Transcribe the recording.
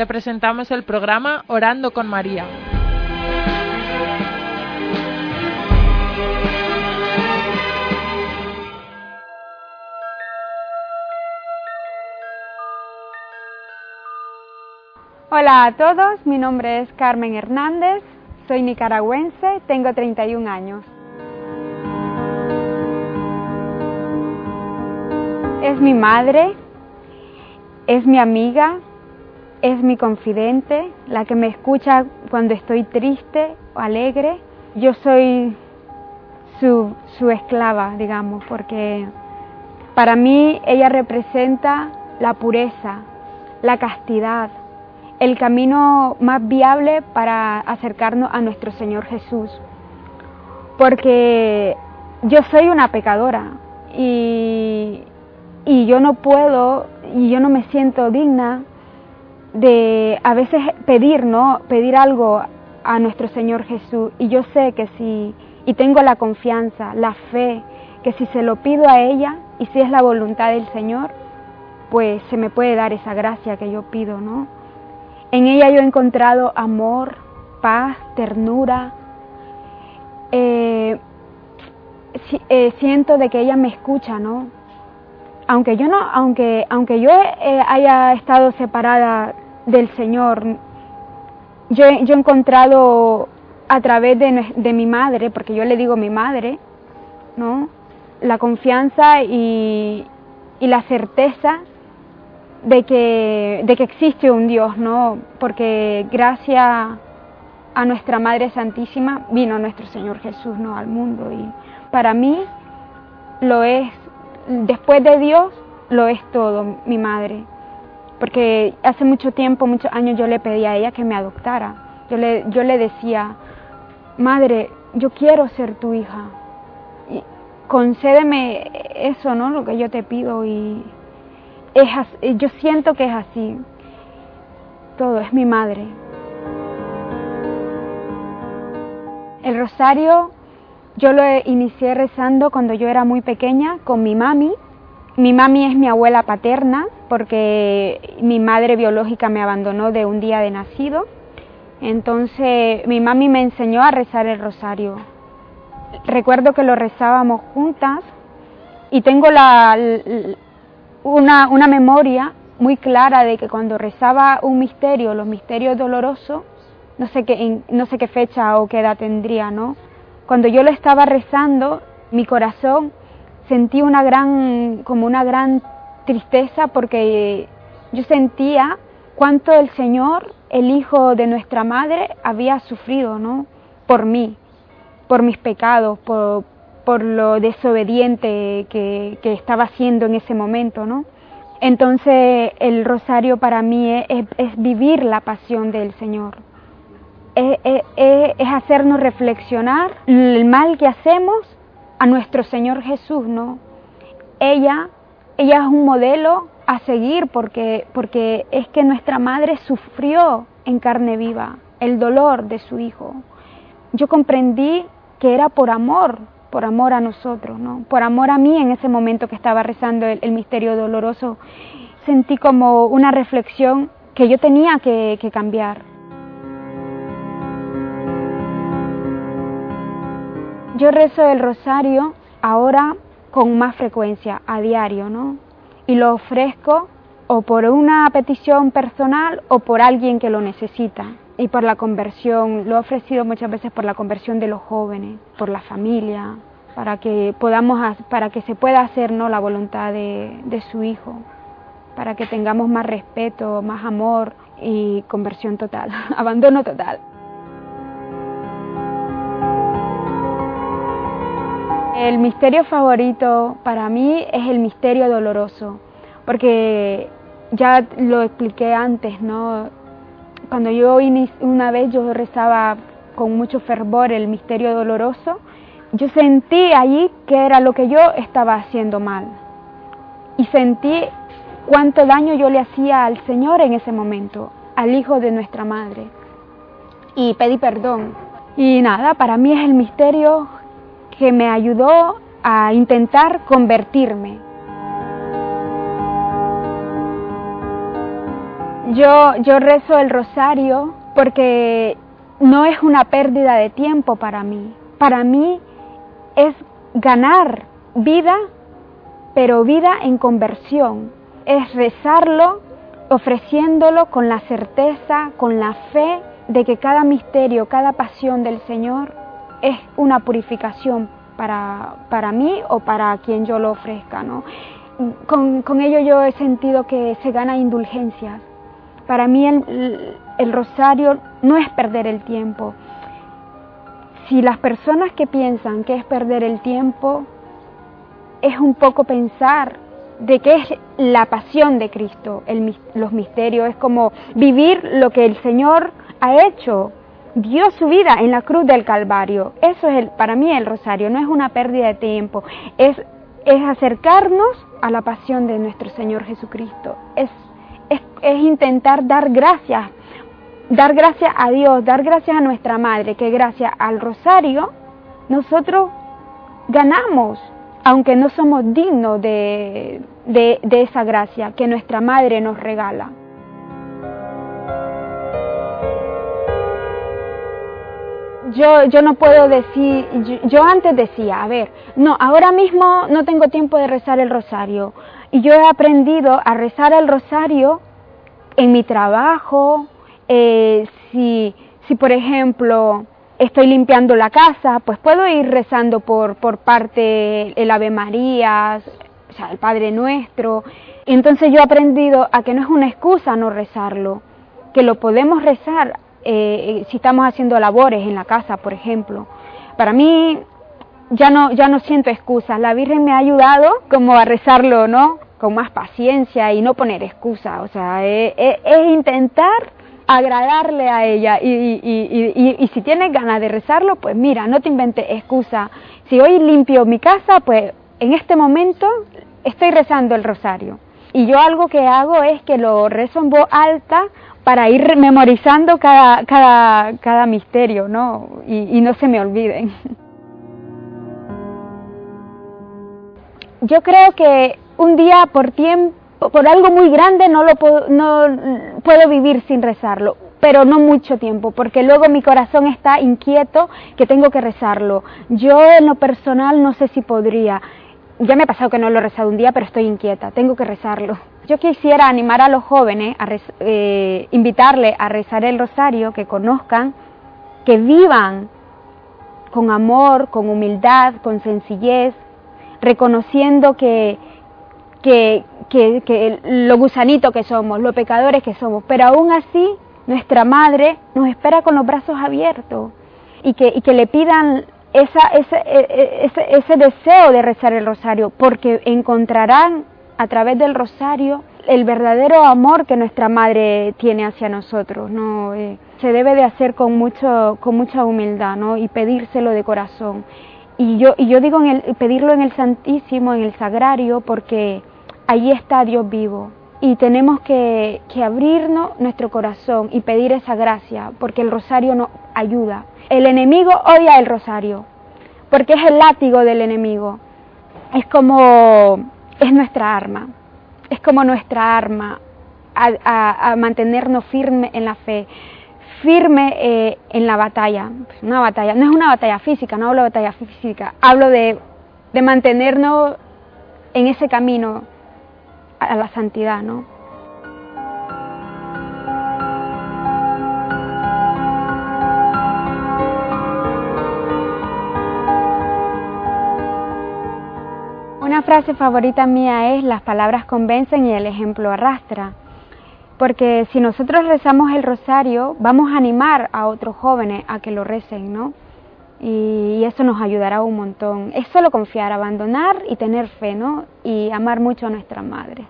te presentamos el programa Orando con María. Hola a todos, mi nombre es Carmen Hernández, soy nicaragüense, tengo 31 años. Es mi madre, es mi amiga, es mi confidente, la que me escucha cuando estoy triste o alegre. Yo soy su, esclava, digamos, porque para mí ella representa la pureza, la castidad, el camino más viable para acercarnos a nuestro Señor Jesús. Porque yo soy una pecadora y, y yo no puedo y yo no me siento digna de a veces pedir, ¿no? Pedir algo a nuestro Señor Jesús. Y yo sé que si, y tengo la confianza, la fe, que si se lo pido a ella y si es la voluntad del Señor, pues se me puede dar esa gracia que yo pido, ¿no? En ella yo he encontrado amor, paz, ternura. Eh, eh, siento de que ella me escucha, ¿no? Aunque yo no, aunque, aunque yo eh, haya estado separada del Señor, yo, yo he encontrado a través de, de, mi madre, porque yo le digo mi madre, ¿no? La confianza y, y la certeza de que, de que existe un Dios, ¿no? Porque gracias a nuestra Madre Santísima vino nuestro Señor Jesús, ¿no? Al mundo y para mí lo es, después de Dios, lo es todo, mi madre. Porque hace mucho tiempo, muchos años yo le pedí a ella que me adoptara. Yo le, yo le decía, madre, yo quiero ser tu hija. Y concédeme eso, ¿no? Lo que yo te pido y es yo siento que es así. Todo es mi madre. El rosario yo lo inicié rezando cuando yo era muy pequeña con mi mami. Mi mami es mi abuela paterna porque mi madre biológica me abandonó de un día de nacido. Entonces mi mami me enseñó a rezar el rosario. Recuerdo que lo rezábamos juntas y tengo la, una, memoria muy clara de que cuando rezaba un misterio, los misterios dolorosos, no sé qué, no sé qué fecha o qué edad tendría, ¿no? Cuando yo lo estaba rezando, mi corazón sentí una gran, como una gran tristeza porque yo sentía cuánto el Señor, el Hijo de nuestra Madre, había sufrido, ¿no? Por mí, por mis pecados, por, por lo desobediente que, estaba haciendo en ese momento, ¿no? Entonces el rosario para mí es, vivir la pasión del Señor, es, es, hacernos reflexionar el mal que hacemos a nuestro Señor Jesús, ¿no? Ella, ella es un modelo a seguir porque, porque es que nuestra madre sufrió en carne viva el dolor de su hijo. Yo comprendí que era por amor, por amor a nosotros, ¿no? por amor a mí en ese momento que estaba rezando el, misterio doloroso, sentí como una reflexión que yo tenía que, que cambiar. Yo rezo el rosario ahora con más frecuencia, a diario, ¿no? Y lo ofrezco o por una petición personal o por alguien que lo necesita y por la conversión, lo he ofrecido muchas veces por la conversión de los jóvenes, por la familia, para que podamos, para que se pueda hacer ¿no? la voluntad de, de su hijo, para que tengamos más respeto, más amor y conversión total, abandono total. El misterio favorito para mí es el misterio doloroso, porque ya lo expliqué antes, ¿no? Cuando yo una vez yo rezaba con mucho fervor el misterio doloroso, yo sentí allí que era lo que yo estaba haciendo mal. Y sentí cuánto daño yo le hacía al Señor en ese momento, al Hijo de nuestra Madre. Y pedí perdón. Y nada, para mí es el misterio que me ayudó a intentar convertirme. Yo, yo rezo el rosario porque no es una pérdida de tiempo para mí. Para mí es ganar vida, pero vida en conversión. Es rezarlo ofreciéndolo con la certeza, con la fe de que cada misterio, cada pasión del Señor es una purificación para, para mí o para quien yo lo ofrezca. ¿no? Con, con ello yo he sentido que se gana indulgencias. Para mí el, el rosario no es perder el tiempo. Si las personas que piensan que es perder el tiempo, es un poco pensar de qué es la pasión de Cristo, el, los misterios, es como vivir lo que el Señor ha hecho, dio su vida en la cruz del Calvario. Eso es el, para mí el rosario, no es una pérdida de tiempo, es, es acercarnos a la pasión de nuestro Señor Jesucristo, es, es, intentar dar gracias, dar gracias a Dios, dar gracias a nuestra Madre, que gracias al rosario nosotros ganamos aunque no somos dignos de, de, esa gracia que nuestra Madre nos regala. Yo, yo, no puedo decir, yo, yo, antes decía, a ver, no, ahora mismo no tengo tiempo de rezar el rosario. Y yo he aprendido a rezar el rosario en mi trabajo, eh, si, si por ejemplo estoy limpiando la casa, pues puedo ir rezando por, por parte el Ave María, o sea, el Padre Nuestro. Entonces yo he aprendido a que no es una excusa no rezarlo, que lo podemos rezar eh, si estamos haciendo labores en la casa, por ejemplo. Para mí ya no, ya no siento excusas. La Virgen me ha ayudado como a rezarlo, ¿no? Con más paciencia y no poner excusas. O sea, es, es intentar agradarle a ella y, si tienes ganas de rezarlo, pues mira, no te inventes excusa. Si hoy limpio mi casa, pues en este momento estoy rezando el rosario. Y yo algo que hago es que lo rezo en voz alta para ir memorizando cada, cada, cada misterio, ¿no? Y, no se me olviden. Yo creo que un día por tiempo por algo muy grande no lo puedo, no puedo vivir sin rezarlo, pero no mucho tiempo, porque luego mi corazón está inquieto que tengo que rezarlo. Yo en lo personal no sé si podría. Ya me ha pasado que no lo he rezado un día, pero estoy inquieta, tengo que rezarlo. Yo quisiera animar a los jóvenes, a eh, invitarles a rezar el rosario, que conozcan, que vivan con amor, con humildad, con sencillez, reconociendo que, que, que, lo gusanito que somos, lo pecadores que somos, pero aún así nuestra madre nos espera con los brazos abiertos y que, y que le pidan esa, ese, e, e, ese, ese deseo de rezar el rosario, porque encontrarán a través del rosario el verdadero amor que nuestra madre tiene hacia nosotros, ¿no? Eh, se debe de hacer con, mucho, con mucha humildad, ¿no? Y pedírselo de corazón. Y yo, y yo digo en el, pedirlo en el Santísimo, en el Sagrario, porque allí está Dios vivo. Y tenemos que, abrirnos nuestro corazón y pedir esa gracia, porque el rosario nos ayuda. El enemigo odia el rosario, porque es el látigo del enemigo. Es como, es nuestra arma, es como nuestra arma a, mantenernos firme en la fe, firme eh, en la batalla. Una batalla, no es una batalla física, no hablo de batalla física, hablo de, de mantenernos en ese camino a la santidad, ¿no? Frase favorita mía es las palabras convencen y el ejemplo arrastra. Porque si nosotros rezamos el rosario, vamos a animar a otros jóvenes a que lo recen, ¿no? y eso nos ayudará un montón. Es solo confiar, abandonar y tener fe, ¿no? Y amar mucho a nuestra madre.